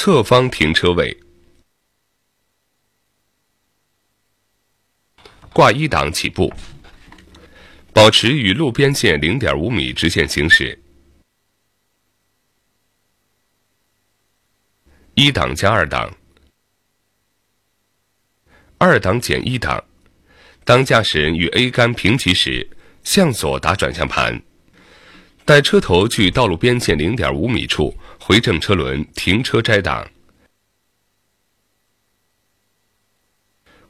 侧方停车位。挂一档起步，保持与路边线零点五米直线行驶。一档加二档，二档减一档。当驾驶人与 A 杆平齐时，向左打转向盘。待车头距道路边线零点五米处，回正车轮，停车摘档。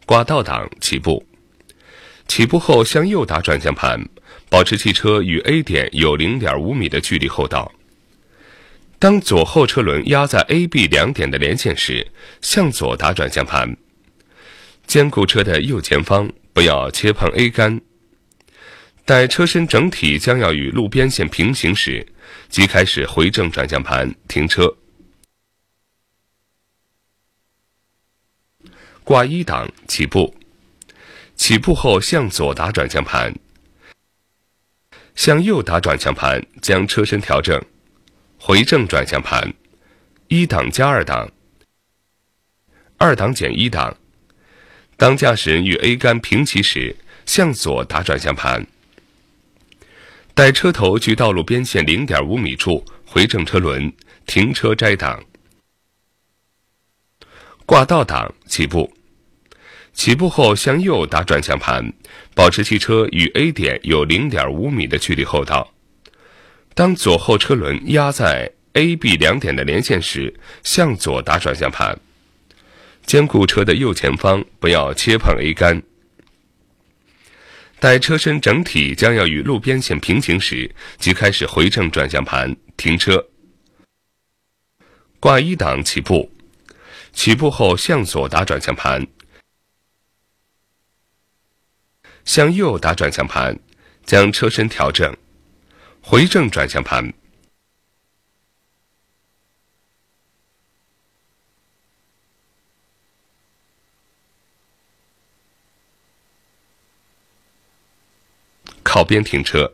挂倒档起步，起步后向右打转向盘，保持汽车与 A 点有零点五米的距离后倒。当左后车轮压在 A、B 两点的连线时，向左打转向盘，兼顾车的右前方，不要切碰 A 杆。待车身整体将要与路边线平行时，即开始回正转向盘停车。挂一档起步，起步后向左打转向盘，向右打转向盘，将车身调整，回正转向盘，一档加二档，二档减一档。当驾驶人与 A 杆平齐时，向左打转向盘。待车头距道路边线零点五米处，回正车轮，停车摘档。挂倒档起步，起步后向右打转向盘，保持汽车与 A 点有零点五米的距离后倒。当左后车轮压在 A、B 两点的连线时，向左打转向盘，兼顾车的右前方，不要切碰 A 杆。待车身整体将要与路边线平行时，即开始回正转向盘停车。挂一档起步，起步后向左打转向盘，向右打转向盘，将车身调整，回正转向盘。靠边停车。